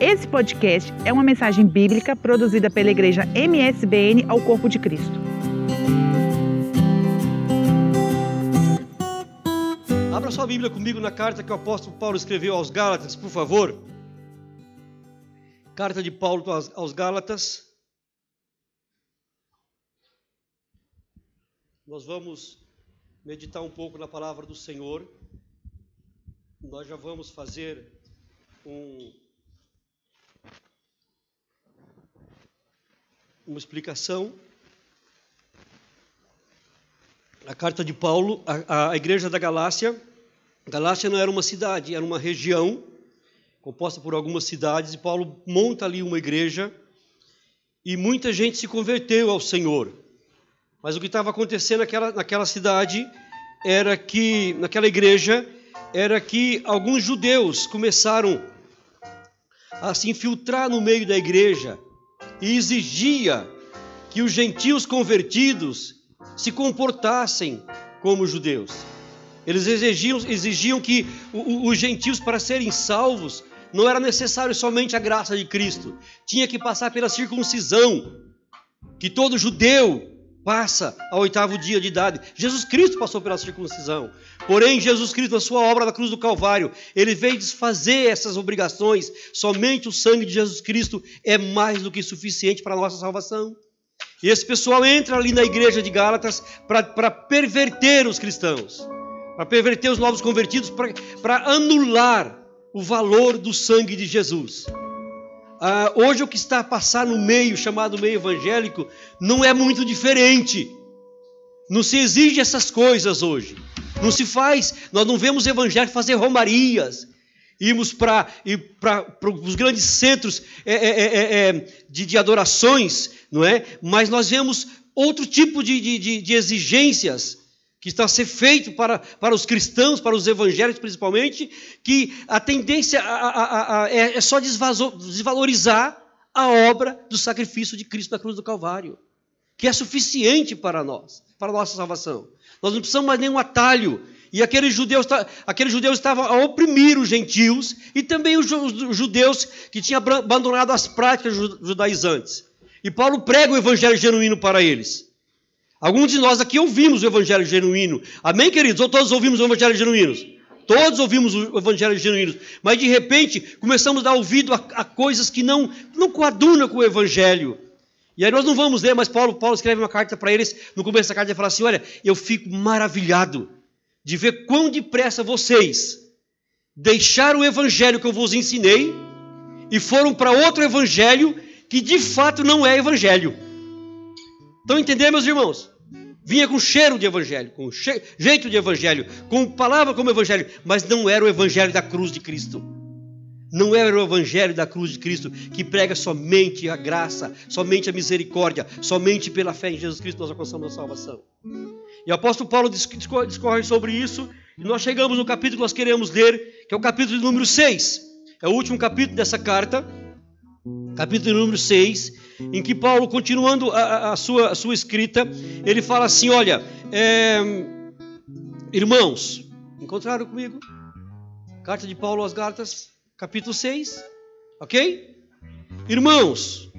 Esse podcast é uma mensagem bíblica produzida pela igreja MSBN ao Corpo de Cristo. Abra sua Bíblia comigo na carta que o apóstolo Paulo escreveu aos Gálatas, por favor. Carta de Paulo aos Gálatas. Nós vamos meditar um pouco na palavra do Senhor. Nós já vamos fazer um, uma explicação. A carta de Paulo, a, igreja da Galácia. Galácia não era uma cidade, era uma região composta por algumas cidades, e Paulo monta ali uma igreja e muita gente se converteu ao Senhor. Mas o que estava acontecendo naquela, naquela cidade era que, naquela igreja, era que alguns judeus começaram a se infiltrar no meio da igreja e exigia que os gentios convertidos se comportassem como judeus. Eles exigiam, exigiam que os gentios, para serem salvos, não era necessário somente a graça de Cristo, tinha que passar pela circuncisão, que todo judeu passa ao oitavo dia de idade. Jesus Cristo passou pela circuncisão. Porém, Jesus Cristo, na sua obra da cruz do Calvário, ele veio desfazer essas obrigações. Somente o sangue de Jesus Cristo é mais do que suficiente para a nossa salvação. E esse pessoal entra ali na igreja de Gálatas para perverter os cristãos, para perverter os novos convertidos, para anular o valor do sangue de Jesus. Ah, hoje o que está a passar no meio, chamado meio evangélico, não é muito diferente. Não se exige essas coisas hoje. Não se faz, nós não vemos evangélicos fazer romarias, irmos para os grandes centros é, é, é, é, de, de, adorações, não é? Mas nós vemos outro tipo de, de, de exigências que está a ser feito para, para os cristãos, para os evangélicos principalmente, que a tendência a, a, a, é, é só desvalorizar a obra do sacrifício de Cristo na cruz do Calvário, que é suficiente para nós, para a nossa salvação. Nós não precisamos mais nenhum atalho. E aqueles judeus, aqueles judeus estavam a oprimir os gentios e também os judeus que tinham abandonado as práticas judaizantes. E Paulo prega o evangelho genuíno para eles. Alguns de nós aqui ouvimos o Evangelho genuíno. Amém, queridos? Ou todos ouvimos o Evangelho genuíno? Todos ouvimos o Evangelho genuíno. Mas de repente começamos a dar ouvido a, a coisas que não, não coadunam com o Evangelho. E aí nós não vamos ler, mas Paulo, Paulo escreve uma carta para eles. No começo da carta ele fala assim: Olha, eu fico maravilhado de ver quão depressa vocês deixaram o Evangelho que eu vos ensinei e foram para outro Evangelho que de fato não é Evangelho. Estão entendendo, meus irmãos? Vinha com cheiro de evangelho, com jeito de evangelho, com palavra como evangelho, mas não era o evangelho da cruz de Cristo. Não era o evangelho da cruz de Cristo que prega somente a graça, somente a misericórdia, somente pela fé em Jesus Cristo nós alcançamos a salvação. E o apóstolo Paulo discorre sobre isso, e nós chegamos no capítulo que nós queremos ler, que é o capítulo número 6. É o último capítulo dessa carta capítulo número 6, em que Paulo, continuando a, a, sua, a sua escrita, ele fala assim: Olha, é, irmãos, encontraram comigo? Carta de Paulo aos Gálatas, capítulo 6, ok? Irmãos,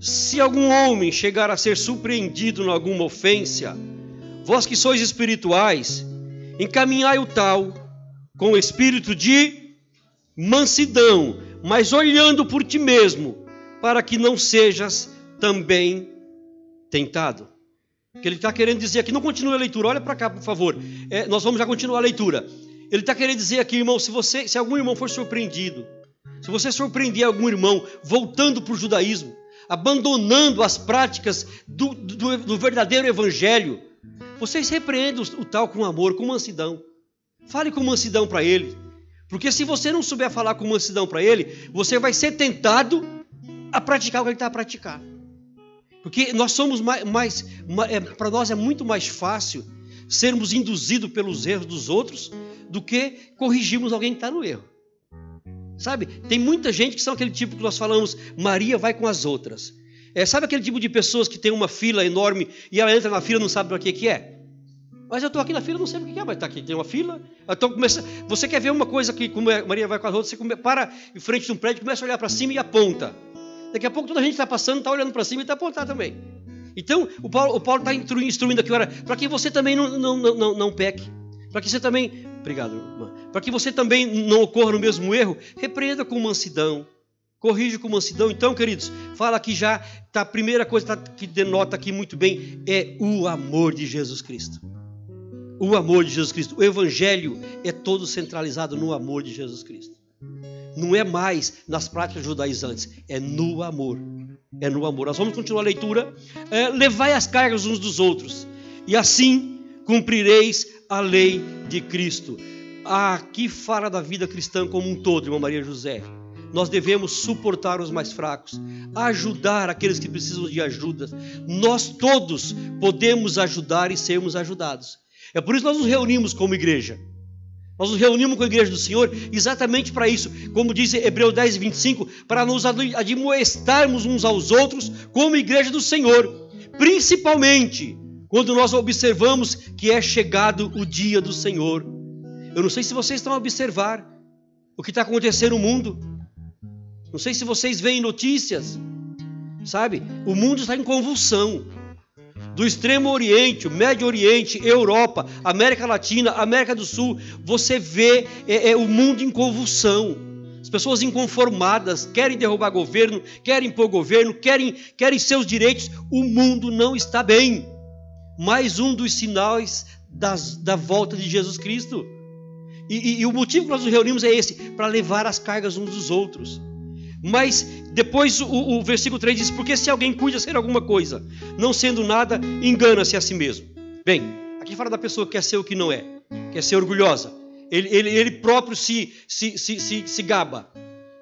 se algum homem chegar a ser surpreendido em alguma ofensa, vós que sois espirituais, encaminhai o tal com o espírito de mansidão, mas olhando por ti mesmo, para que não sejas também tentado. O que ele está querendo dizer aqui, não continue a leitura, olha para cá, por favor. É, nós vamos já continuar a leitura. Ele está querendo dizer aqui, irmão, se você, se algum irmão for surpreendido, se você surpreender algum irmão voltando para o judaísmo, abandonando as práticas do, do, do verdadeiro evangelho, vocês repreendam o tal com amor, com mansidão. Fale com mansidão para ele. Porque se você não souber falar com mansidão para ele, você vai ser tentado a praticar o que ele está a praticar. Porque nós somos mais, mais é, para nós é muito mais fácil sermos induzidos pelos erros dos outros do que corrigirmos alguém que está no erro. Sabe? Tem muita gente que são aquele tipo que nós falamos, Maria vai com as outras. É, sabe aquele tipo de pessoas que tem uma fila enorme e ela entra na fila e não sabe para que, que é? Mas eu estou aqui na fila, não sei o que é, mas está aqui, tem uma fila. Então começa, você quer ver uma coisa que, como a Maria vai com as outras, você para em frente de um prédio, começa a olhar para cima e aponta. Daqui a pouco toda a gente está passando, está olhando para cima e está apontando também. Então, o Paulo está instruindo aqui, para que você também não, não, não, não peque. Para que você também. Obrigado, irmã. Para que você também não ocorra no mesmo erro, repreenda com mansidão. Corrige com mansidão. Então, queridos, fala aqui já, tá, a primeira coisa tá, que denota aqui muito bem é o amor de Jesus Cristo o amor de Jesus Cristo. O Evangelho é todo centralizado no amor de Jesus Cristo. Não é mais nas práticas judaizantes, é no amor. É no amor. Nós vamos continuar a leitura. É, Levai as cargas uns dos outros, e assim cumprireis a lei de Cristo. Aqui fala da vida cristã como um todo, irmã Maria José. Nós devemos suportar os mais fracos, ajudar aqueles que precisam de ajuda. Nós todos podemos ajudar e sermos ajudados. É por isso que nós nos reunimos como igreja. Nós nos reunimos com a igreja do Senhor exatamente para isso, como diz Hebreus 10, 25, para nos admoestarmos uns aos outros como igreja do Senhor, principalmente quando nós observamos que é chegado o dia do Senhor. Eu não sei se vocês estão a observar o que está acontecendo no mundo, não sei se vocês veem notícias, sabe? O mundo está em convulsão do Extremo Oriente, Médio Oriente, Europa, América Latina, América do Sul, você vê é, é, o mundo em convulsão. As pessoas inconformadas, querem derrubar governo, querem impor governo, querem, querem seus direitos. O mundo não está bem. Mais um dos sinais das, da volta de Jesus Cristo. E, e, e o motivo que nós nos reunimos é esse: para levar as cargas uns dos outros. Mas depois o, o, versículo 3 diz: Porque se alguém cuida ser alguma coisa, não sendo nada, engana-se a si mesmo. Bem, aqui fala da pessoa que quer ser o que não é, quer ser orgulhosa. Ele, ele, ele próprio se, se, se, se, se gaba,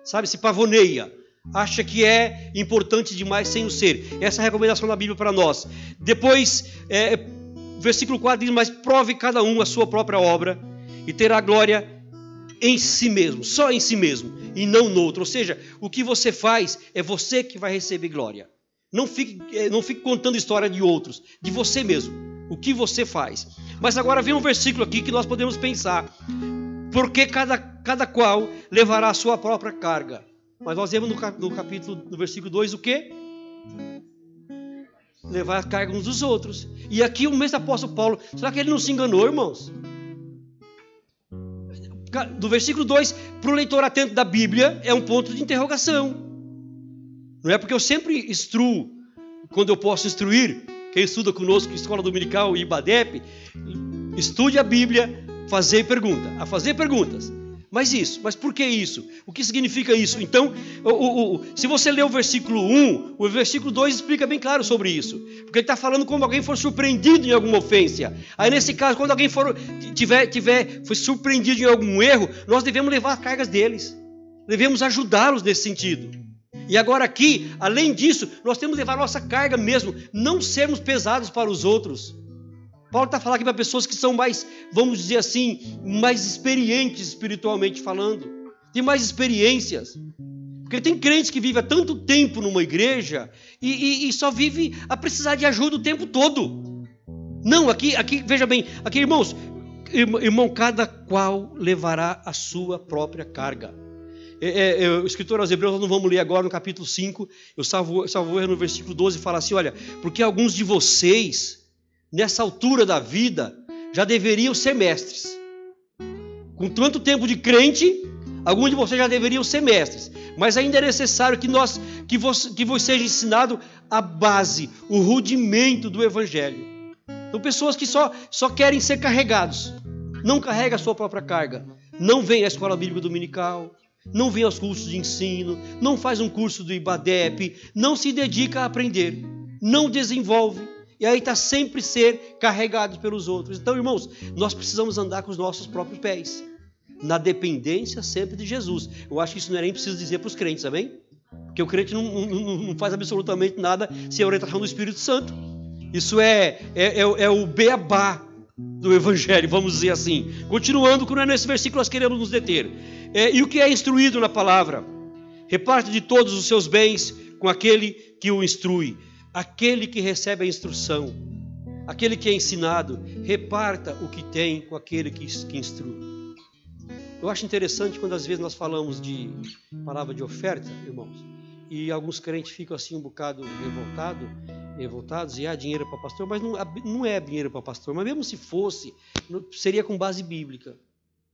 sabe, se pavoneia, acha que é importante demais sem o ser. Essa é a recomendação da Bíblia para nós. Depois, é, versículo 4 diz: Mas prove cada um a sua própria obra e terá glória em si mesmo, só em si mesmo, e não no outro. Ou seja, o que você faz é você que vai receber glória. Não fique, eh, não fique contando história de outros, de você mesmo. O que você faz. Mas agora vem um versículo aqui que nós podemos pensar. Porque cada, cada qual levará a sua própria carga. Mas nós vemos no, capítulo, no versículo 2, o que? Levar a carga uns dos outros. E aqui o mesmo apóstolo Paulo, será que ele não se enganou, irmãos? Do versículo 2 para o leitor atento da Bíblia é um ponto de interrogação. Não é porque eu sempre instruo, quando eu posso instruir, quem estuda conosco, Escola Dominical e IBADEP, estude a Bíblia, fazer pergunta, a fazer perguntas. Mas isso, mas por que isso? O que significa isso? Então, o, o, o, se você ler o versículo 1, o versículo 2 explica bem claro sobre isso. Porque ele está falando como alguém for surpreendido em alguma ofensa. Aí, nesse caso, quando alguém for, tiver, tiver, foi surpreendido em algum erro, nós devemos levar as cargas deles. Devemos ajudá-los nesse sentido. E agora aqui, além disso, nós temos que levar nossa carga mesmo, não sermos pesados para os outros. Paulo está falando aqui para pessoas que são mais, vamos dizer assim, mais experientes espiritualmente falando, tem mais experiências. Porque tem crentes que vivem há tanto tempo numa igreja e, e, e, só vive a precisar de ajuda o tempo todo. Não, aqui, aqui veja bem, aqui irmãos, irmão, cada qual levará a sua própria carga. É, é, é, o escritor aos Hebreus, nós não vamos ler agora no capítulo 5, eu salvo, salvo no versículo 12, fala assim: olha, porque alguns de vocês nessa altura da vida, já deveriam ser mestres. Com tanto tempo de crente, alguns de vocês já deveriam ser mestres. Mas ainda é necessário que nós que você, que você seja ensinado a base, o rudimento do evangelho. São pessoas que só, só querem ser carregados. Não carrega a sua própria carga. Não vem à escola bíblica dominical, não vem aos cursos de ensino, não faz um curso do IBADEP, não se dedica a aprender, não desenvolve e aí está sempre ser carregado pelos outros. Então, irmãos, nós precisamos andar com os nossos próprios pés, na dependência sempre de Jesus. Eu acho que isso não é nem preciso dizer para os crentes, amém? Porque o crente não, não, não, faz absolutamente nada sem a orientação do Espírito Santo. Isso é, é, é, é o beabá do Evangelho, vamos dizer assim. Continuando, quando é nesse versículo nós queremos nos deter. É, e o que é instruído na palavra? Reparte de todos os seus bens com aquele que o instrui aquele que recebe a instrução. aquele que é ensinado, reparta o que tem com aquele que, que instrui. Eu acho interessante quando às vezes nós falamos de palavra de oferta, irmãos, e alguns crentes ficam assim um bocado revoltados, revoltados e há dinheiro para pastor, mas não, não é dinheiro para pastor, mas mesmo se fosse, seria com base bíblica.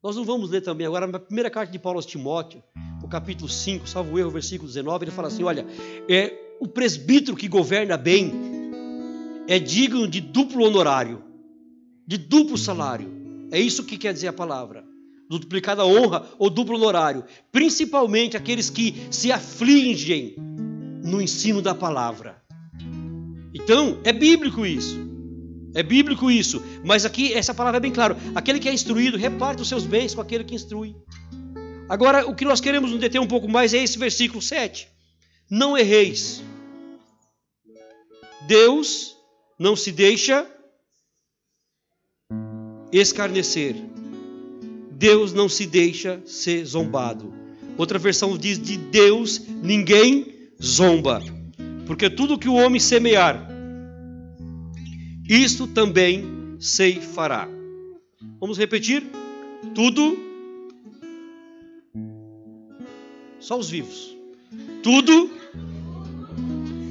Nós não vamos ler também agora na primeira carta de Paulo aos Timóteo, o capítulo 5, salvo erro, versículo 19, ele fala assim: olha, é o presbítero que governa bem é digno de duplo honorário, de duplo salário. É isso que quer dizer a palavra. Duplicada honra ou duplo honorário. Principalmente aqueles que se afligem no ensino da palavra. Então, é bíblico isso. É bíblico isso. Mas aqui, essa palavra é bem clara. Aquele que é instruído, reparte os seus bens com aquele que instrui. Agora, o que nós queremos nos deter um pouco mais é esse versículo 7. Não erreis. Deus não se deixa escarnecer. Deus não se deixa ser zombado. Outra versão diz: de Deus ninguém zomba, porque tudo que o homem semear, isto também se fará. Vamos repetir? Tudo, só os vivos. Tudo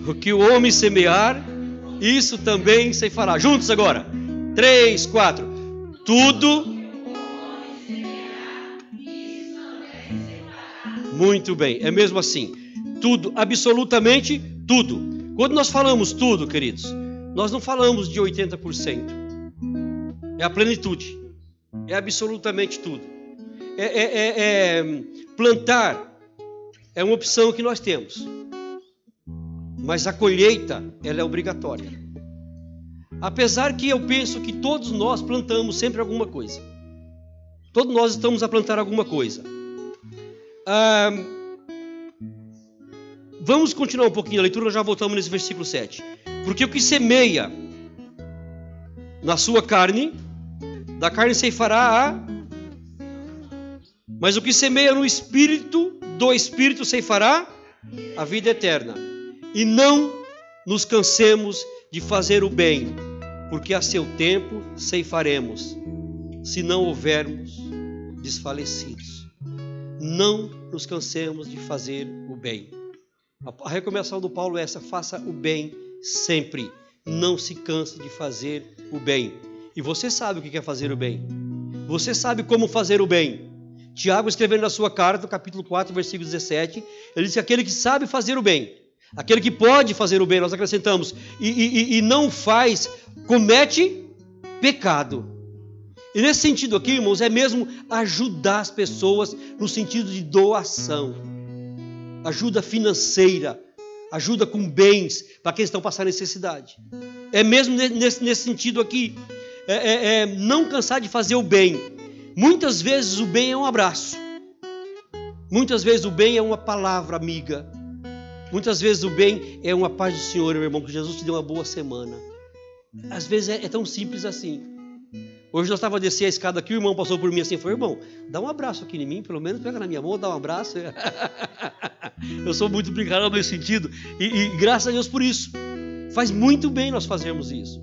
o que o homem semear, isso também se fará. Juntos agora. Três, quatro. Tudo. Muito bem, é mesmo assim. Tudo, absolutamente tudo. Quando nós falamos tudo, queridos, nós não falamos de 80%. É a plenitude. É absolutamente tudo. É, é, é, é plantar é uma opção que nós temos mas a colheita ela é obrigatória. Apesar que eu penso que todos nós plantamos sempre alguma coisa. Todos nós estamos a plantar alguma coisa. Ah, vamos continuar um pouquinho a leitura, já voltamos nesse versículo 7. Porque o que semeia na sua carne, da carne ceifará a. Mas o que semeia no espírito, do espírito ceifará a vida eterna. E não nos cansemos de fazer o bem, porque a seu tempo ceifaremos, se não houvermos desfalecidos. Não nos cansemos de fazer o bem. A recomendação do Paulo é essa: faça o bem sempre. Não se canse de fazer o bem. E você sabe o que é fazer o bem. Você sabe como fazer o bem. Tiago, escrevendo na sua carta, capítulo 4, versículo 17, ele diz que aquele que sabe fazer o bem Aquele que pode fazer o bem, nós acrescentamos, e, e, e não faz, comete pecado. E nesse sentido aqui, irmãos, é mesmo ajudar as pessoas no sentido de doação, ajuda financeira, ajuda com bens para quem estão passando necessidade. É mesmo nesse, nesse sentido aqui, é, é, é não cansar de fazer o bem. Muitas vezes o bem é um abraço, muitas vezes o bem é uma palavra amiga, Muitas vezes o bem é uma paz do Senhor, meu irmão, que Jesus te deu uma boa semana. Às vezes é, é tão simples assim. Hoje nós estávamos a descer a escada aqui, o irmão passou por mim assim, falou, irmão, dá um abraço aqui em mim, pelo menos pega na minha mão, dá um abraço. Eu sou muito brincalhão nesse sentido, e, e graças a Deus por isso. Faz muito bem nós fazermos isso.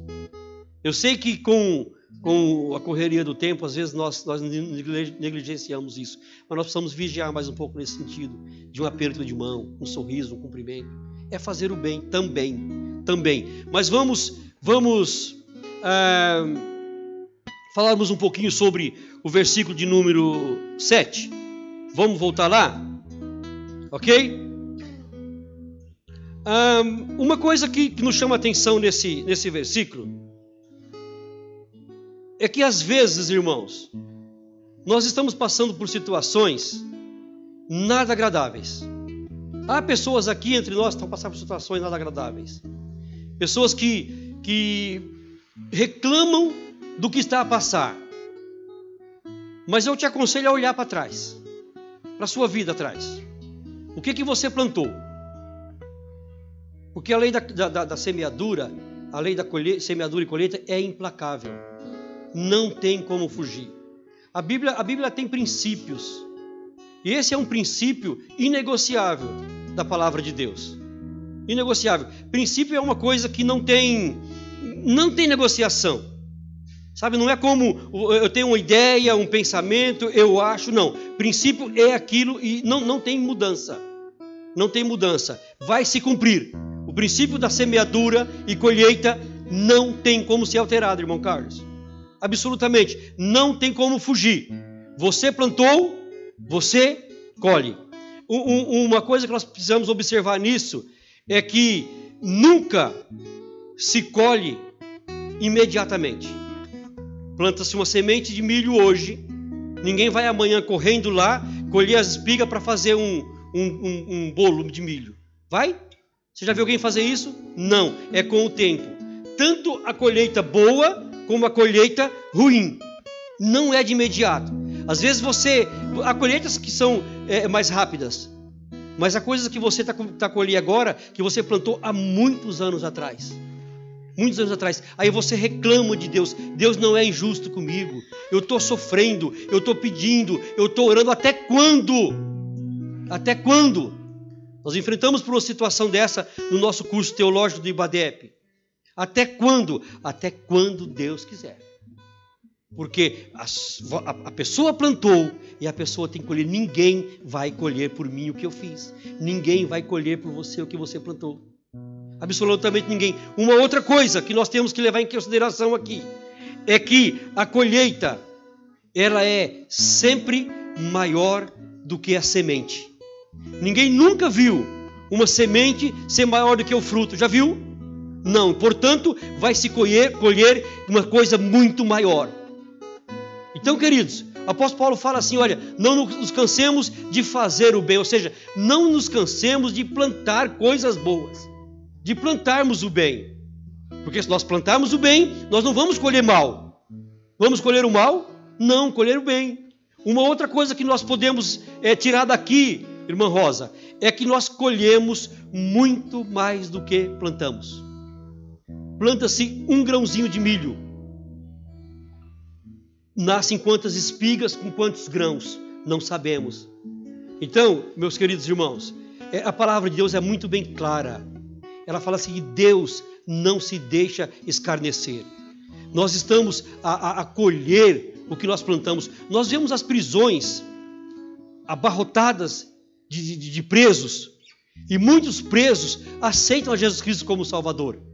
Eu sei que com com a correria do tempo, às vezes nós, nós negligenciamos isso. Mas nós precisamos vigiar mais um pouco nesse sentido, de um aperto de mão, um sorriso, um cumprimento. É fazer o bem também, também. Mas vamos, vamos ah, falarmos um pouquinho sobre o versículo de número 7. Vamos voltar lá? Ok? Uma coisa que, que nos chama a atenção nesse, nesse versículo é que às vezes, irmãos, nós estamos passando por situações nada agradáveis. Há pessoas aqui entre nós que estão passando por situações nada agradáveis. Pessoas que, que reclamam do que está a passar. Mas eu te aconselho a olhar para trás, para a sua vida atrás. O que, que você plantou? Porque a lei da, da, da semeadura, a lei da colhe, semeadura e colheita é implacável não tem como fugir. A Bíblia, a Bíblia tem princípios. E esse é um princípio inegociável da palavra de Deus. Inegociável. Princípio é uma coisa que não tem não tem negociação. Sabe, não é como eu tenho uma ideia, um pensamento, eu acho, não. Princípio é aquilo e não, não tem mudança. Não tem mudança. Vai se cumprir. O princípio da semeadura e colheita não tem como ser alterado, irmão Carlos. Absolutamente. Não tem como fugir. Você plantou, você colhe. uma coisa que nós precisamos observar nisso é que nunca se colhe imediatamente. Planta-se uma semente de milho hoje, ninguém vai amanhã correndo lá colher as espigas para fazer um, um, um, um bolo de milho. Vai? Você já viu alguém fazer isso? Não, é com o tempo. Tanto a colheita boa como a colheita ruim. Não é de imediato. Às vezes você. Há colheitas que são é, mais rápidas. Mas há coisas que você está tá colhendo agora que você plantou há muitos anos atrás muitos anos atrás. Aí você reclama de Deus: Deus não é injusto comigo. Eu estou sofrendo, eu estou pedindo, eu estou orando. Até quando? Até quando? Nós enfrentamos por uma situação dessa no nosso curso teológico do IBADEP. Até quando? Até quando Deus quiser. Porque a, a, a, pessoa plantou e a pessoa tem que colher. Ninguém vai colher por mim o que eu fiz. Ninguém vai colher por você o que você plantou absolutamente ninguém. Uma outra coisa que nós temos que levar em consideração aqui é que a colheita ela é sempre maior do que a semente. Ninguém nunca viu uma semente ser maior do que o fruto. Já viu? Não. Portanto, vai se colher, colher uma coisa muito maior. Então, queridos, o apóstolo Paulo fala assim: olha, não nos cansemos de fazer o bem, ou seja, não nos cansemos de plantar coisas boas de plantarmos o bem. Porque se nós plantarmos o bem, nós não vamos colher mal. Vamos colher o mal? Não, colher o bem. Uma outra coisa que nós podemos é, tirar daqui, irmã Rosa, é que nós colhemos muito mais do que plantamos. Planta-se um grãozinho de milho. Nascem quantas espigas com quantos grãos? Não sabemos. Então, meus queridos irmãos, é, a palavra de Deus é muito bem clara ela fala assim: Deus não se deixa escarnecer. Nós estamos a, a, a colher o que nós plantamos. Nós vemos as prisões abarrotadas de, de, de presos, e muitos presos aceitam a Jesus Cristo como Salvador.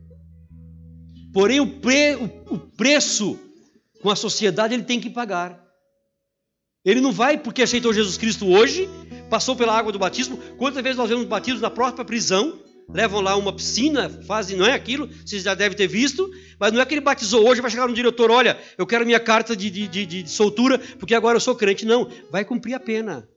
Porém, o, pre, o, o preço com a sociedade ele tem que pagar. Ele não vai porque aceitou Jesus Cristo hoje, passou pela água do batismo. Quantas vezes nós vemos batismos na própria prisão? levam lá uma piscina, fazem, não é aquilo, vocês já devem ter visto, mas não é que ele batizou hoje, vai chegar no diretor, olha, eu quero minha carta de, de, de, de soltura, porque agora eu sou crente. Não, vai cumprir a pena.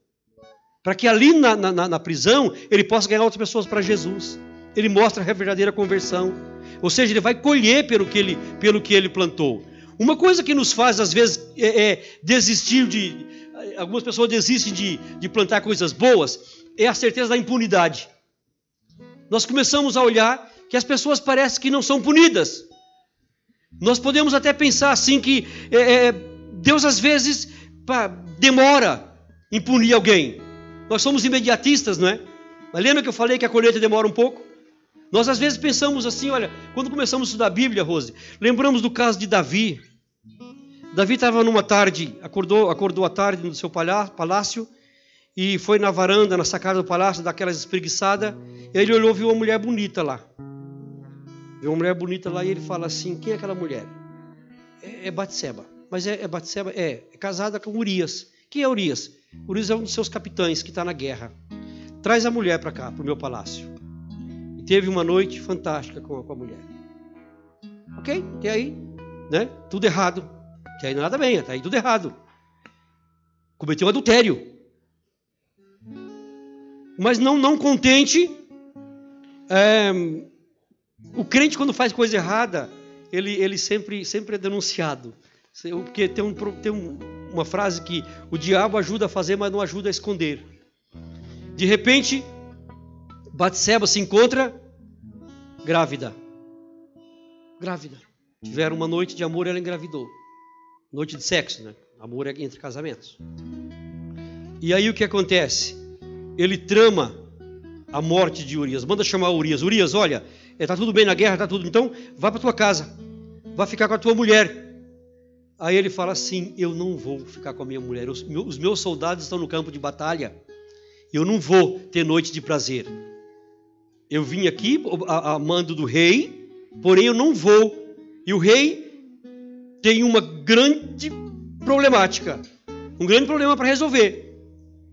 Para que ali na, na, na, prisão ele possa ganhar outras pessoas para Jesus. Ele mostra a verdadeira conversão. Ou seja, ele vai colher pelo que ele, pelo que ele plantou. Uma coisa que nos faz, às vezes, é, é desistir de. Algumas pessoas desistem de, de plantar coisas boas, é a certeza da impunidade nós começamos a olhar que as pessoas parecem que não são punidas. Nós podemos até pensar assim que é, é, Deus às vezes pá, demora em punir alguém. Nós somos imediatistas, não é? Mas lembra que eu falei que a colheita demora um pouco? Nós às vezes pensamos assim, olha, quando começamos a estudar a Bíblia, Rose, lembramos do caso de Davi. Davi estava numa tarde, acordou, acordou à tarde no seu palácio e foi na varanda, na sacada do palácio, daquelas espreguiçadas. Ele olhou e viu uma mulher bonita lá. Viu uma mulher bonita lá e ele fala assim: Quem é aquela mulher? É, é Batseba. Mas é, é Batseba? É, é casada com Urias. Quem é Urias? Urias é um dos seus capitães que está na guerra. Traz a mulher para cá, para o meu palácio. E teve uma noite fantástica com a, com a mulher. Ok? E aí? Né? Tudo errado. E aí nada bem, está aí tudo errado. Cometeu adultério. Mas não, não contente, é, o crente quando faz coisa errada, ele, ele sempre, sempre é denunciado. Porque tem, um, tem um, uma frase que o diabo ajuda a fazer, mas não ajuda a esconder. De repente, Batseba se encontra grávida. Grávida. Tiveram uma noite de amor e ela engravidou. Noite de sexo, né? Amor é entre casamentos. E aí o que acontece? ele trama a morte de Urias. Manda chamar Urias. Urias, olha, está tudo bem na guerra, está tudo. Então, vá para tua casa, vá ficar com a tua mulher. Aí ele fala assim: Eu não vou ficar com a minha mulher. Os meus soldados estão no campo de batalha. Eu não vou ter noite de prazer. Eu vim aqui a, a mando do rei, porém eu não vou. E o rei tem uma grande problemática, um grande problema para resolver.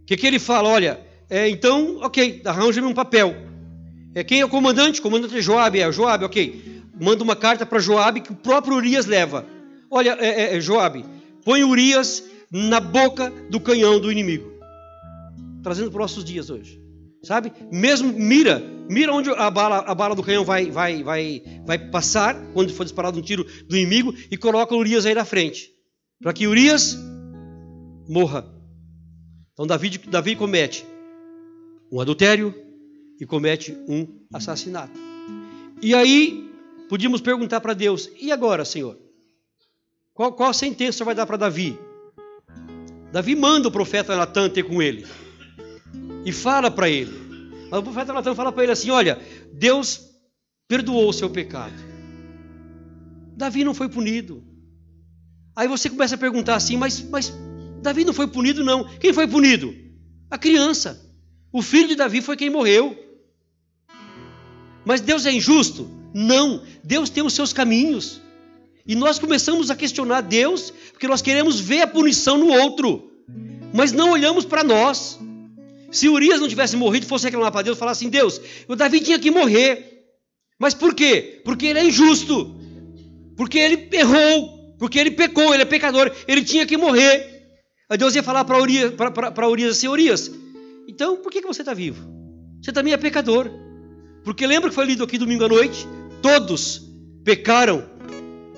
O que, que ele fala? Olha, é, então, ok, arranja-me um papel. É, quem é o comandante? O comandante é Joabe, é Joabe, ok. Manda uma carta para Joabe que o próprio Urias leva. Olha, é, é, é, Joabe, põe Urias na boca do canhão do inimigo. Trazendo para os nossos dias hoje. Sabe? Mesmo mira, mira onde a bala, a bala do canhão vai, vai, vai, vai passar, quando for disparado um tiro do inimigo, e coloca Urias aí na frente. Para que Urias morra. Então Davi, Davi comete um adultério e comete um assassinato. E aí, podíamos perguntar para Deus: e agora, Senhor? Qual, qual sentença vai dar para Davi? Davi manda o profeta Natan ter com ele e fala para ele. Mas o profeta Natan fala para ele assim: Olha, Deus perdoou o seu pecado. Davi não foi punido. Aí você começa a perguntar assim: Mas, mas Davi não foi punido, não. Quem foi punido? A criança. O filho de Davi foi quem morreu. Mas Deus é injusto? Não. Deus tem os seus caminhos. E nós começamos a questionar Deus, porque nós queremos ver a punição no outro, mas não olhamos para nós. Se Urias não tivesse morrido, fosse reclamar para Deus, falar assim: Deus, o Davi tinha que morrer. Mas por quê? Porque ele é injusto, porque ele errou, porque ele pecou, ele é pecador, ele tinha que morrer. Aí Deus ia falar para Urias, Urias assim: Urias, então por que, que você está vivo? Você também é pecador. Porque lembra que foi lido aqui domingo à noite? Todos pecaram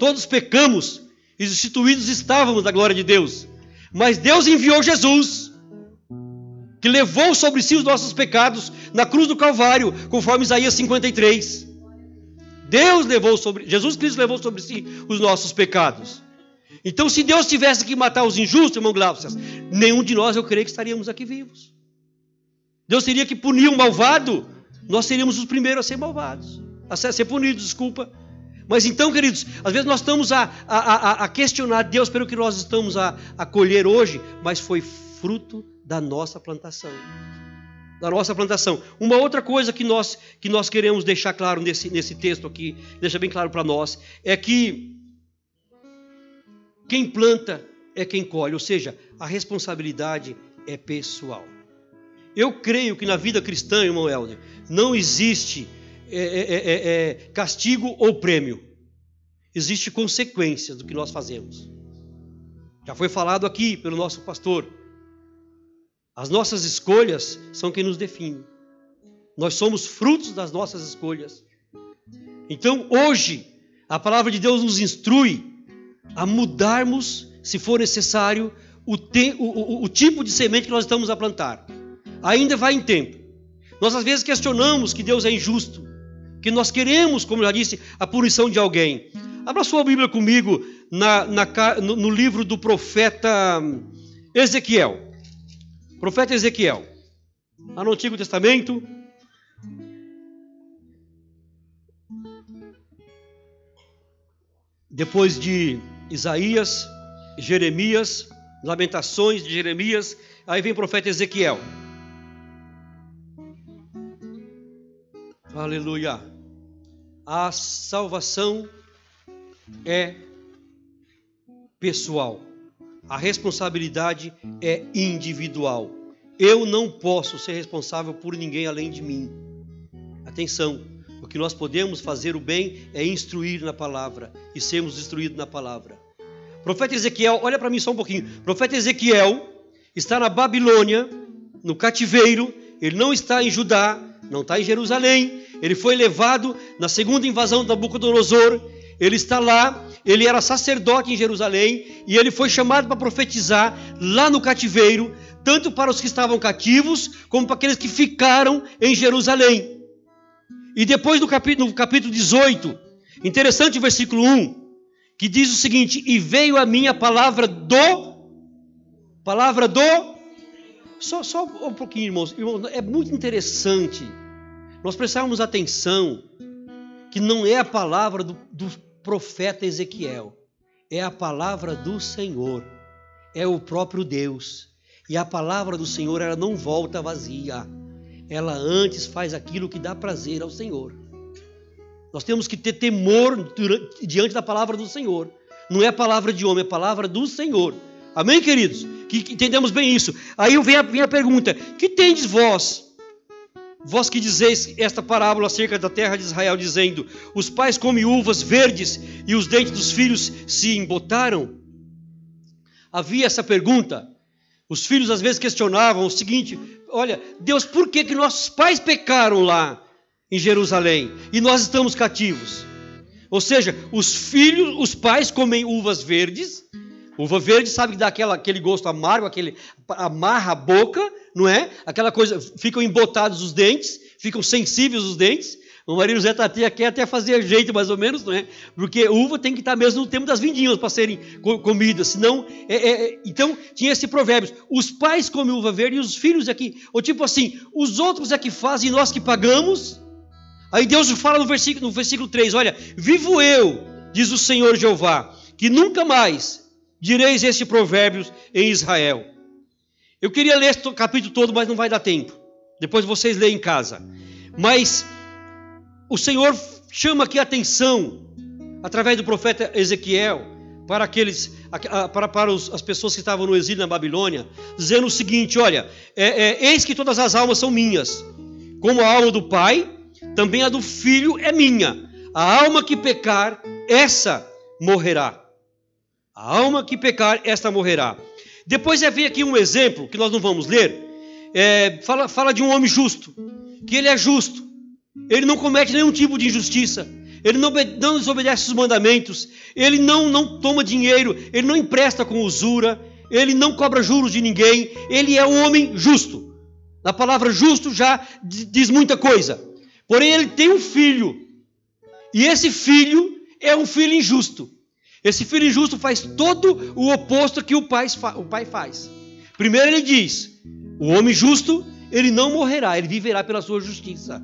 Todos pecamos e instituídos estávamos da glória de Deus. Mas Deus enviou Jesus, que levou sobre si os nossos pecados na cruz do Calvário, conforme Isaías 53. Deus levou sobre, Jesus Cristo levou sobre si os nossos pecados. Então, se Deus tivesse que matar os injustos, irmão Glaucias, nenhum de nós, eu creio que estaríamos aqui vivos. Deus teria que punir um malvado, nós seríamos os primeiros a ser malvados, a ser punidos, desculpa. Mas então, queridos, às vezes nós estamos a, a, a, a questionar Deus pelo que nós estamos a, a colher hoje, mas foi fruto da nossa plantação. Da nossa plantação. Uma outra coisa que nós, que nós queremos deixar claro nesse, nesse texto aqui, deixa bem claro para nós, é que quem planta é quem colhe, ou seja, a responsabilidade é pessoal. Eu creio que na vida cristã, irmão Helder, não existe é é, é, é, é, castigo ou prêmio. Existe consequência do que nós fazemos. Já foi falado aqui pelo nosso pastor. As nossas escolhas são quem nos define. Nós somos frutos das nossas escolhas. Então, hoje, a palavra de Deus nos instrui a mudarmos, se for necessário, o, te, o, o, o tipo de semente que nós estamos a plantar. Ainda vai em tempo. Nós às vezes questionamos que Deus é injusto que nós queremos, como já disse, a punição de alguém. Abra sua Bíblia comigo na, na, no, no livro do profeta Ezequiel. Profeta Ezequiel. Lá no Antigo Testamento. Depois de Isaías, Jeremias, Lamentações de Jeremias, aí vem o profeta Ezequiel. Aleluia. A salvação é pessoal. A responsabilidade é individual. Eu não posso ser responsável por ninguém além de mim. Atenção, o que nós podemos fazer o bem é instruir na palavra e sermos instruídos na palavra. Profeta Ezequiel, olha para mim só um pouquinho. Profeta Ezequiel está na Babilônia, no cativeiro, ele não está em Judá, não está em Jerusalém. Ele foi levado na segunda invasão da Nabucodonosor. Ele está lá, ele era sacerdote em Jerusalém e ele foi chamado para profetizar lá no cativeiro, tanto para os que estavam cativos, como para aqueles que ficaram em Jerusalém. E depois no capítulo, no capítulo 18, interessante o versículo 1, que diz o seguinte: E veio a minha palavra do. Palavra do. Só, só um pouquinho, irmãos. é muito interessante nós prestarmos atenção que não é a palavra do, do profeta Ezequiel, é a palavra do Senhor, é o próprio Deus. E a palavra do Senhor, ela não volta vazia. Ela antes faz aquilo que dá prazer ao Senhor. Nós temos que ter temor diante da palavra do Senhor. Não é a palavra de homem, é a palavra do Senhor. Amém, queridos? Que, entendemos bem isso. Aí vem a, vem a pergunta: Que tendes vós? Vós que dizeis esta parábola acerca da terra de Israel, dizendo: Os pais comem uvas verdes e os dentes dos filhos se embotaram? Havia essa pergunta. Os filhos às vezes questionavam o seguinte: Olha, Deus, por que, que nossos pais pecaram lá em Jerusalém e nós estamos cativos? Ou seja, os filhos, os pais comem uvas verdes. Uva verde sabe que dá aquela, aquele gosto amargo, aquele amarra a boca, não é? Aquela coisa, ficam embotados os dentes, ficam sensíveis os dentes. O marido Zé Tatia quer até fazer jeito, mais ou menos, não é? Porque uva tem que estar mesmo no tempo das vindinhas para serem comidas, senão. É, é, é, então, tinha esse provérbio: os pais comem uva verde e os filhos aqui. Ou tipo assim, os outros é que fazem nós que pagamos. Aí Deus fala no versículo, no versículo 3: Olha, vivo eu, diz o Senhor Jeová, que nunca mais direis este provérbio em Israel. Eu queria ler o capítulo todo, mas não vai dar tempo. Depois vocês leem em casa. Mas o Senhor chama aqui a atenção, através do profeta Ezequiel, para aqueles, para, para os, as pessoas que estavam no exílio na Babilônia, dizendo o seguinte: olha, é, é, eis que todas as almas são minhas, como a alma do Pai, também a do Filho é minha. A alma que pecar, essa morrerá. A alma que pecar, esta morrerá. Depois é vem aqui um exemplo que nós não vamos ler. É, fala, fala de um homem justo, que ele é justo, ele não comete nenhum tipo de injustiça, ele não, não desobedece os mandamentos, ele não, não toma dinheiro, ele não empresta com usura, ele não cobra juros de ninguém, ele é um homem justo. A palavra justo já diz muita coisa. Porém, ele tem um filho, e esse filho é um filho injusto. Esse filho injusto faz todo o oposto que o pai, o pai faz. Primeiro ele diz: o homem justo, ele não morrerá, ele viverá pela sua justiça.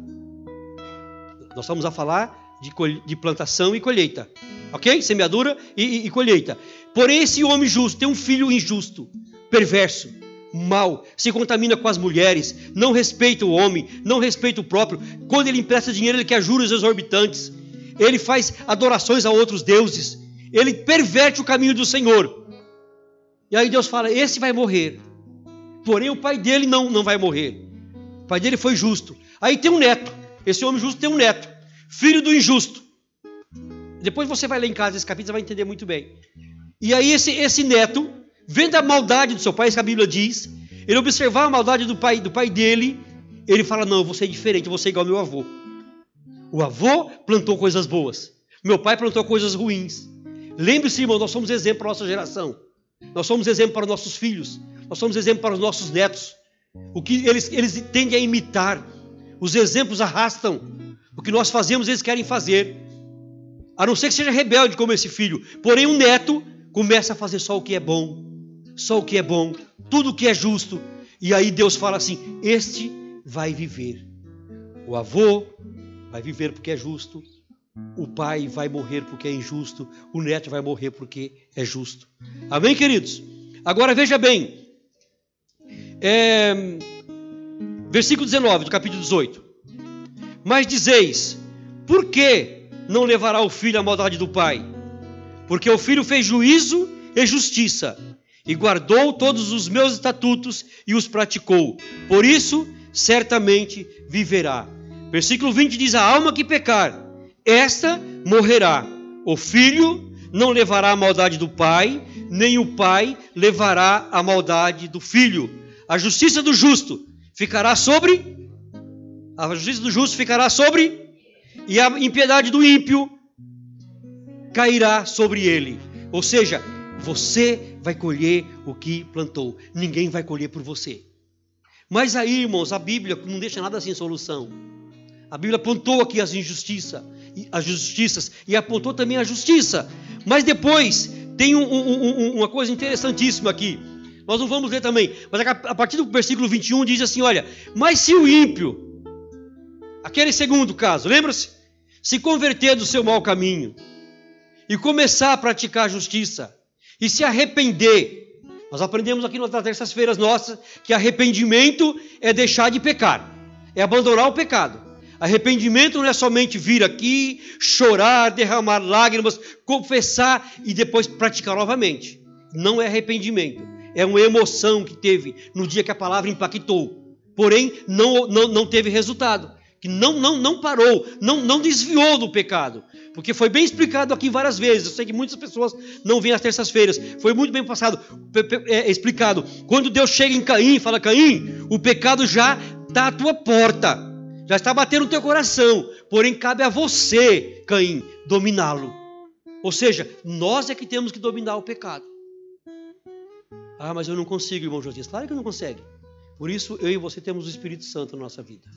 Nós estamos a falar de, de plantação e colheita. Ok? Semeadura e, e, e colheita. Porém, esse homem justo tem um filho injusto, perverso, mal, se contamina com as mulheres, não respeita o homem, não respeita o próprio. Quando ele empresta dinheiro, ele quer juros exorbitantes. Ele faz adorações a outros deuses. Ele perverte o caminho do Senhor. E aí Deus fala: esse vai morrer. Porém, o pai dele não, não vai morrer. O pai dele foi justo. Aí tem um neto. Esse homem justo tem um neto, filho do injusto. Depois você vai ler em casa esse capítulo, você vai entender muito bem. E aí esse, esse neto, vendo a maldade do seu pai, isso que a Bíblia diz, ele observar a maldade do pai, do pai dele, ele fala: Não, eu vou ser diferente, eu vou ser igual ao meu avô. O avô plantou coisas boas, meu pai plantou coisas ruins. Lembre-se, irmão, nós somos exemplo para a nossa geração. Nós somos exemplo para os nossos filhos. Nós somos exemplo para os nossos netos. O que eles, eles tendem a imitar. Os exemplos arrastam. O que nós fazemos, eles querem fazer. A não ser que seja rebelde como esse filho. Porém, um neto começa a fazer só o que é bom, só o que é bom, tudo o que é justo. E aí Deus fala assim: Este vai viver. O avô vai viver porque é justo. O pai vai morrer porque é injusto. O neto vai morrer porque é justo. Amém, queridos? Agora veja bem. É Versículo 19 do capítulo 18. Mas dizeis: Por que não levará o filho à maldade do pai? Porque o filho fez juízo e justiça, e guardou todos os meus estatutos e os praticou. Por isso, certamente viverá. Versículo 20 diz: A alma que pecar, esta morrerá. O filho não levará a maldade do pai, nem o pai levará a maldade do filho. A justiça do justo ficará sobre, a justiça do justo ficará sobre, e a impiedade do ímpio cairá sobre ele. Ou seja, você vai colher o que plantou, ninguém vai colher por você. Mas aí, irmãos, a Bíblia não deixa nada sem solução. A Bíblia apontou aqui as injustiças, as justiças e apontou também a justiça. Mas depois tem um, um, um, uma coisa interessantíssima aqui. Nós não vamos ler também, mas a partir do versículo 21 diz assim: olha, mas se o ímpio, aquele segundo caso, lembra-se? se converter do seu mau caminho e começar a praticar justiça e se arrepender, nós aprendemos aqui nas terças-feiras nossas que arrependimento é deixar de pecar, é abandonar o pecado. Arrependimento não é somente vir aqui, chorar, derramar lágrimas, confessar e depois praticar novamente. Não é arrependimento, é uma emoção que teve no dia que a palavra impactou. Porém, não, não, não teve resultado. Que não, não, não parou, não, não desviou do pecado. Porque foi bem explicado aqui várias vezes. Eu sei que muitas pessoas não vêm às terças-feiras. Foi muito bem passado, é, explicado. Quando Deus chega em Caim e fala: Caim, o pecado já está à tua porta, já está batendo no teu coração. Porém, cabe a você, Caim, dominá-lo. Ou seja, nós é que temos que dominar o pecado. Ah, mas eu não consigo, irmão Josias. Claro que não consegue. Por isso, eu e você temos o Espírito Santo na nossa vida.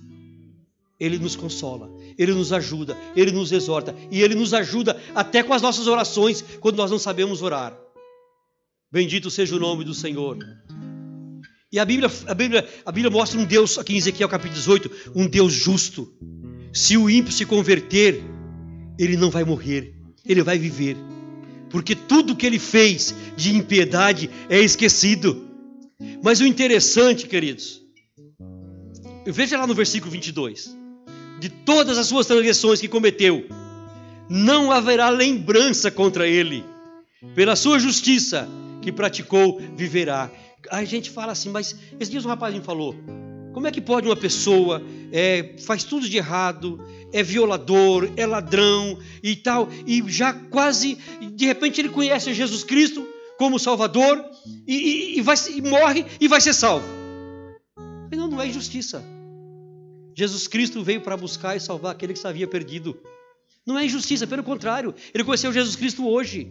Ele nos consola, Ele nos ajuda, Ele nos exorta e Ele nos ajuda até com as nossas orações quando nós não sabemos orar. Bendito seja o nome do Senhor. E a Bíblia, a Bíblia, a Bíblia mostra um Deus, aqui em Ezequiel capítulo 18, um Deus justo. Se o ímpio se converter, ele não vai morrer, ele vai viver. Porque tudo que ele fez de impiedade é esquecido. Mas o interessante, queridos, veja lá no versículo 22 de todas as suas transgressões que cometeu, não haverá lembrança contra ele. Pela sua justiça que praticou, viverá. A gente fala assim, mas esse dia um rapazinho falou: como é que pode uma pessoa é, faz tudo de errado, é violador, é ladrão e tal, e já quase, de repente ele conhece Jesus Cristo como Salvador e, e, e vai, e morre e vai ser salvo? Não, não é injustiça. Jesus Cristo veio para buscar e salvar aquele que se havia perdido. Não é injustiça, pelo contrário, ele conheceu Jesus Cristo hoje.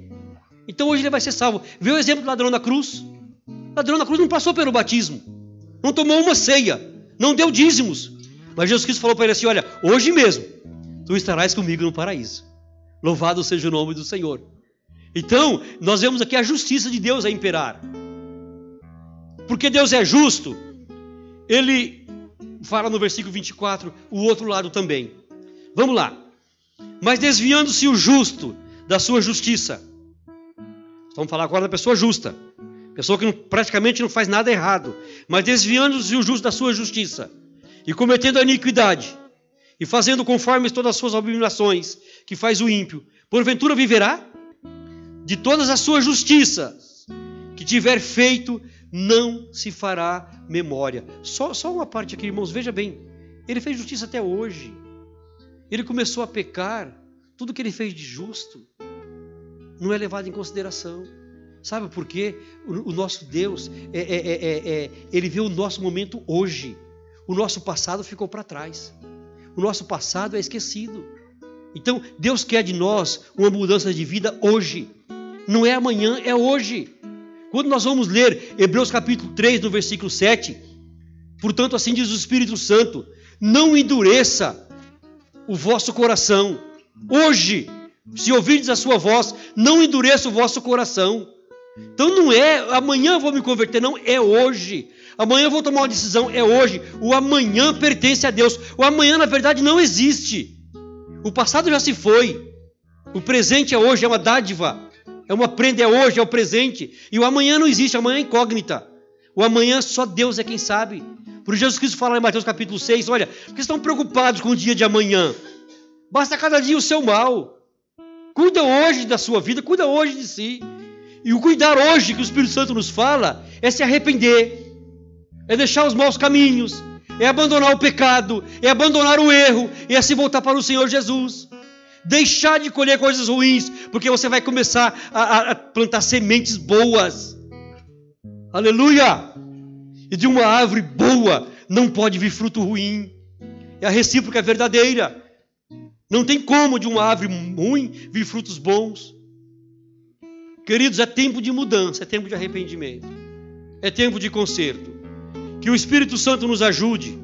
Então hoje ele vai ser salvo. Vê o exemplo do ladrão na cruz. Ladrão na cruz não passou pelo batismo, não tomou uma ceia, não deu dízimos. Mas Jesus Cristo falou para ele assim: Olha, hoje mesmo tu estarás comigo no paraíso. Louvado seja o nome do Senhor. Então, nós vemos aqui a justiça de Deus a imperar. Porque Deus é justo, Ele fala no versículo 24 o outro lado também. Vamos lá. Mas desviando-se o justo da sua justiça. Vamos falar agora da pessoa justa. Pessoa que não, praticamente não faz nada errado. Mas desviando-se o justo da sua justiça. E cometendo a iniquidade. E fazendo conforme todas as suas abominações. Que faz o ímpio. Porventura viverá? De todas as suas justiças. Que tiver feito não se fará memória. Só, só uma parte aqui, irmãos, veja bem. Ele fez justiça até hoje. Ele começou a pecar. Tudo que ele fez de justo não é levado em consideração. Sabe por quê? O, o nosso Deus, é, é, é, é, ele vê o nosso momento hoje. O nosso passado ficou para trás. O nosso passado é esquecido. Então, Deus quer de nós uma mudança de vida hoje. Não é amanhã, é hoje. Quando nós vamos ler Hebreus capítulo 3, no versículo 7, portanto, assim diz o Espírito Santo: não endureça o vosso coração. Hoje, se ouvirdes a sua voz, não endureça o vosso coração. Então não é amanhã eu vou me converter, não, é hoje. Amanhã eu vou tomar uma decisão, é hoje. O amanhã pertence a Deus. O amanhã, na verdade, não existe. O passado já se foi. O presente é hoje, é uma dádiva. É uma prenda, é hoje, é o presente. E o amanhã não existe, amanhã é incógnita. O amanhã só Deus é quem sabe. Por Jesus Cristo fala em Mateus capítulo 6, olha, porque estão preocupados com o dia de amanhã. Basta cada dia o seu mal. Cuida hoje da sua vida, cuida hoje de si. E o cuidar hoje que o Espírito Santo nos fala é se arrepender, é deixar os maus caminhos, é abandonar o pecado, é abandonar o erro, e é se voltar para o Senhor Jesus deixar de colher coisas ruins, porque você vai começar a, a plantar sementes boas. Aleluia! E de uma árvore boa não pode vir fruto ruim. É a recíproca verdadeira. Não tem como de uma árvore ruim vir frutos bons. Queridos, é tempo de mudança, é tempo de arrependimento, é tempo de conserto. Que o Espírito Santo nos ajude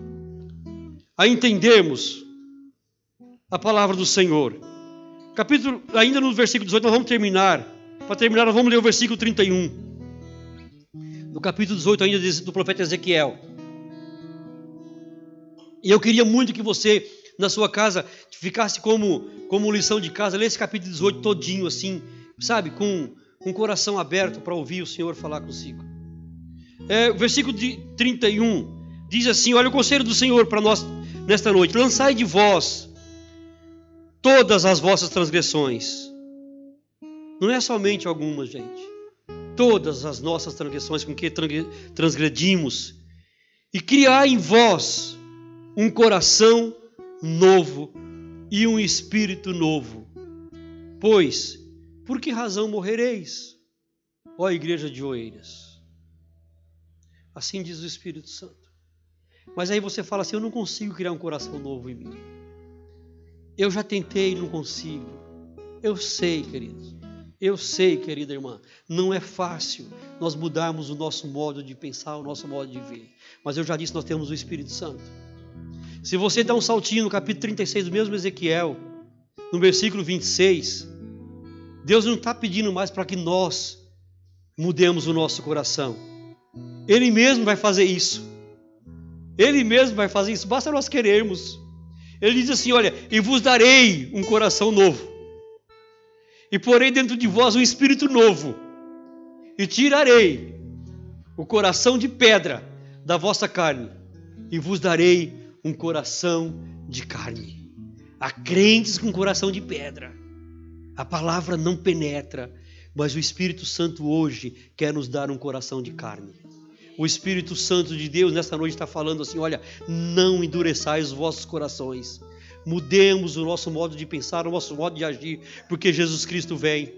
a entendermos a palavra do Senhor Capítulo, ainda no versículo 18, nós vamos terminar. Para terminar, nós vamos ler o versículo 31. Do capítulo 18 ainda do profeta Ezequiel. E eu queria muito que você na sua casa ficasse como, como lição de casa, lê esse capítulo 18 todinho assim, sabe, com, o coração aberto para ouvir o Senhor falar consigo. É, o versículo de 31 diz assim: Olha o conselho do Senhor para nós nesta noite: lançai de vós todas as vossas transgressões. Não é somente algumas, gente. Todas as nossas transgressões com que transgredimos. E criar em vós um coração novo e um espírito novo. Pois, por que razão morrereis, ó igreja de Oeiras? Assim diz o Espírito Santo. Mas aí você fala assim: eu não consigo criar um coração novo em mim. Eu já tentei e não consigo. Eu sei, queridos. Eu sei, querida irmã, não é fácil nós mudarmos o nosso modo de pensar, o nosso modo de ver. Mas eu já disse, nós temos o Espírito Santo. Se você dá um saltinho no capítulo 36 do mesmo Ezequiel, no versículo 26, Deus não está pedindo mais para que nós mudemos o nosso coração. Ele mesmo vai fazer isso. Ele mesmo vai fazer isso, basta nós querermos. Ele diz assim: Olha, e vos darei um coração novo, e porei dentro de vós um espírito novo, e tirarei o coração de pedra da vossa carne, e vos darei um coração de carne. Há crentes com coração de pedra. A palavra não penetra, mas o Espírito Santo hoje quer nos dar um coração de carne. O Espírito Santo de Deus nesta noite está falando assim: olha, não endureçais os vossos corações. Mudemos o nosso modo de pensar, o nosso modo de agir, porque Jesus Cristo vem.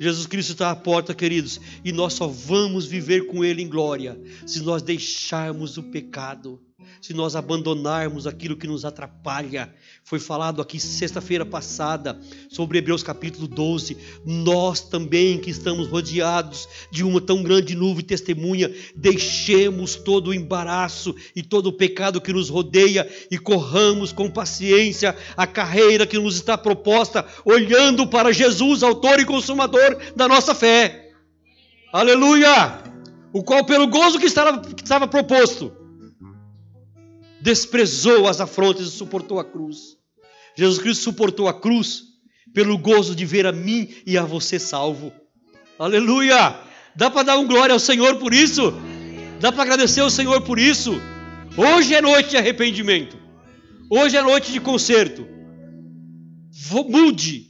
Jesus Cristo está à porta, queridos, e nós só vamos viver com Ele em glória se nós deixarmos o pecado se nós abandonarmos aquilo que nos atrapalha. Foi falado aqui sexta-feira passada sobre Hebreus capítulo 12. Nós também que estamos rodeados de uma tão grande nuvem testemunha, deixemos todo o embaraço e todo o pecado que nos rodeia e corramos com paciência a carreira que nos está proposta, olhando para Jesus, autor e consumador da nossa fé. Aleluia! O qual, pelo gozo que estava, que estava proposto, desprezou as afrontas e suportou a cruz. Jesus Cristo suportou a cruz pelo gozo de ver a mim e a você salvo. Aleluia! Dá para dar um glória ao Senhor por isso? Dá para agradecer ao Senhor por isso? Hoje é noite de arrependimento. Hoje é noite de conserto. Mude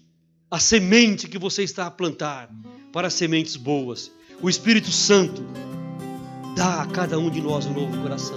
a semente que você está a plantar para sementes boas. O Espírito Santo dá a cada um de nós um novo coração.